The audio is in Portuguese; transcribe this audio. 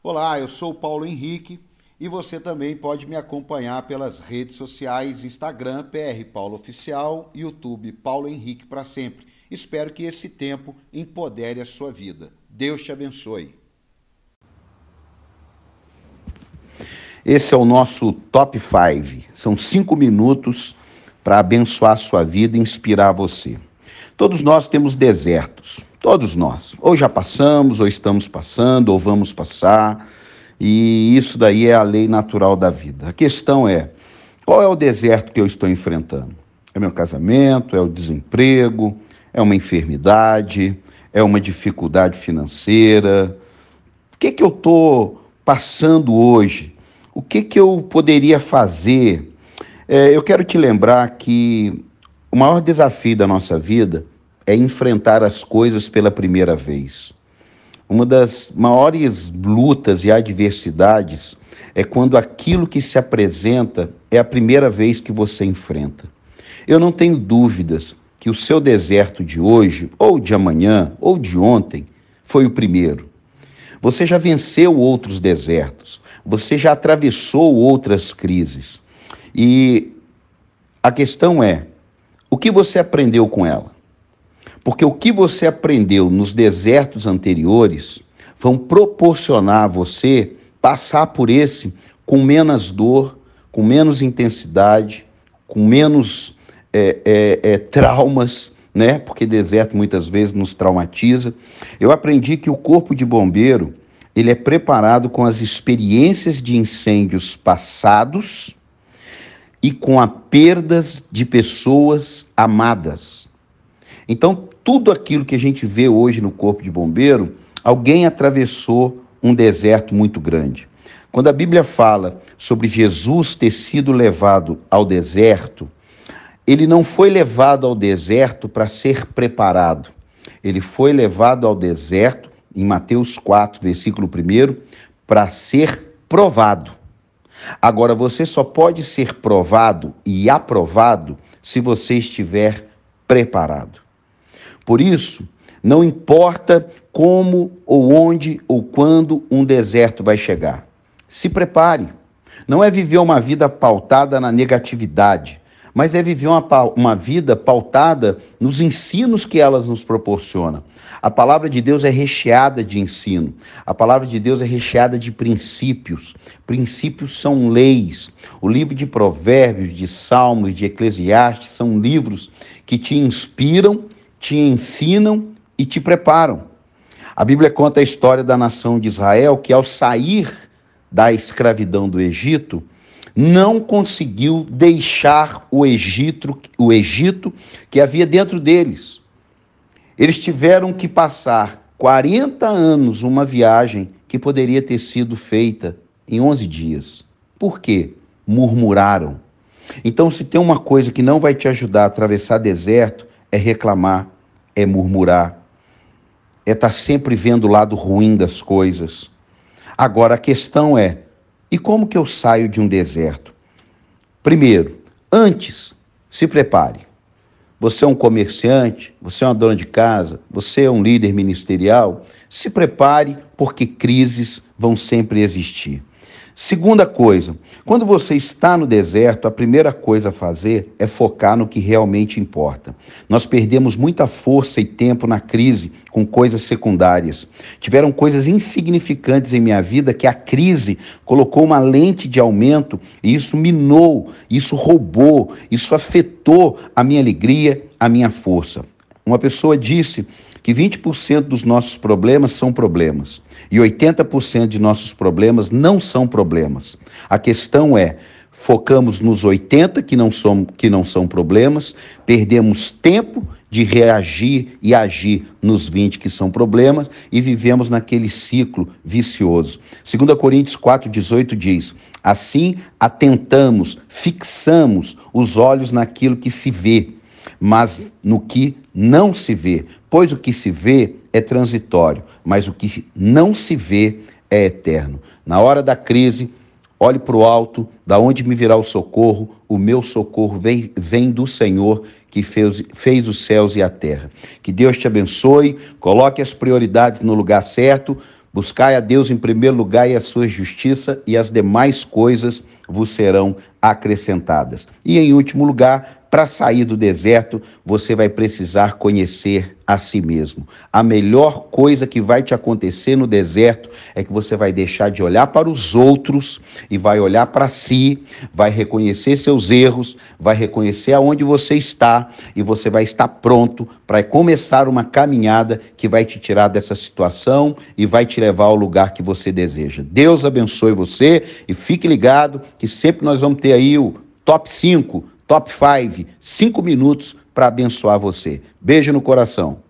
Olá, eu sou Paulo Henrique e você também pode me acompanhar pelas redes sociais Instagram PR Paulo Oficial, YouTube Paulo Henrique para sempre. Espero que esse tempo empodere a sua vida. Deus te abençoe. Esse é o nosso top 5. São cinco minutos para abençoar a sua vida e inspirar você. Todos nós temos desertos, todos nós. Ou já passamos, ou estamos passando, ou vamos passar. E isso daí é a lei natural da vida. A questão é: qual é o deserto que eu estou enfrentando? É meu casamento? É o desemprego? É uma enfermidade? É uma dificuldade financeira? O que, que eu estou passando hoje? O que, que eu poderia fazer? É, eu quero te lembrar que o maior desafio da nossa vida é enfrentar as coisas pela primeira vez. Uma das maiores lutas e adversidades é quando aquilo que se apresenta é a primeira vez que você enfrenta. Eu não tenho dúvidas que o seu deserto de hoje, ou de amanhã, ou de ontem, foi o primeiro. Você já venceu outros desertos, você já atravessou outras crises. E a questão é: o que você aprendeu com ela? Porque o que você aprendeu nos desertos anteriores vão proporcionar a você passar por esse com menos dor, com menos intensidade, com menos é, é, é, traumas, né? Porque deserto muitas vezes nos traumatiza. Eu aprendi que o corpo de bombeiro ele é preparado com as experiências de incêndios passados e com a perdas de pessoas amadas. Então, tudo aquilo que a gente vê hoje no Corpo de Bombeiro, alguém atravessou um deserto muito grande. Quando a Bíblia fala sobre Jesus ter sido levado ao deserto, ele não foi levado ao deserto para ser preparado. Ele foi levado ao deserto, em Mateus 4, versículo 1, para ser provado. Agora, você só pode ser provado e aprovado se você estiver preparado. Por isso, não importa como ou onde ou quando um deserto vai chegar. Se prepare. Não é viver uma vida pautada na negatividade, mas é viver uma, uma vida pautada nos ensinos que elas nos proporcionam. A palavra de Deus é recheada de ensino, a palavra de Deus é recheada de princípios. Princípios são leis. O livro de Provérbios, de Salmos, de Eclesiastes são livros que te inspiram, te ensinam e te preparam. A Bíblia conta a história da nação de Israel que, ao sair da escravidão do Egito, não conseguiu deixar o Egito, o Egito que havia dentro deles. Eles tiveram que passar 40 anos uma viagem que poderia ter sido feita em 11 dias. Por quê? Murmuraram. Então, se tem uma coisa que não vai te ajudar a atravessar deserto, é reclamar, é murmurar, é estar tá sempre vendo o lado ruim das coisas. Agora, a questão é: e como que eu saio de um deserto? Primeiro, antes, se prepare. Você é um comerciante, você é uma dona de casa, você é um líder ministerial, se prepare porque crises vão sempre existir. Segunda coisa, quando você está no deserto, a primeira coisa a fazer é focar no que realmente importa. Nós perdemos muita força e tempo na crise com coisas secundárias. Tiveram coisas insignificantes em minha vida que a crise colocou uma lente de aumento e isso minou, isso roubou, isso afetou a minha alegria, a minha força. Uma pessoa disse que 20% dos nossos problemas são problemas e 80% de nossos problemas não são problemas. A questão é, focamos nos 80 que não são que não são problemas, perdemos tempo de reagir e agir nos 20 que são problemas e vivemos naquele ciclo vicioso. 2 Coríntios 4:18 diz: Assim atentamos, fixamos os olhos naquilo que se vê, mas no que não se vê, pois o que se vê é transitório, mas o que não se vê é eterno. Na hora da crise, olhe para o alto, da onde me virá o socorro, o meu socorro vem, vem do Senhor que fez, fez os céus e a terra. Que Deus te abençoe, coloque as prioridades no lugar certo, Buscai a Deus em primeiro lugar e a sua justiça, e as demais coisas vos serão acrescentadas. E em último lugar, para sair do deserto, você vai precisar conhecer a si mesmo. A melhor coisa que vai te acontecer no deserto é que você vai deixar de olhar para os outros e vai olhar para si, vai reconhecer seus erros, vai reconhecer aonde você está e você vai estar pronto para começar uma caminhada que vai te tirar dessa situação e vai te levar ao lugar que você deseja. Deus abençoe você e fique ligado que sempre nós vamos ter aí o top 5 Top 5, 5 minutos para abençoar você. Beijo no coração.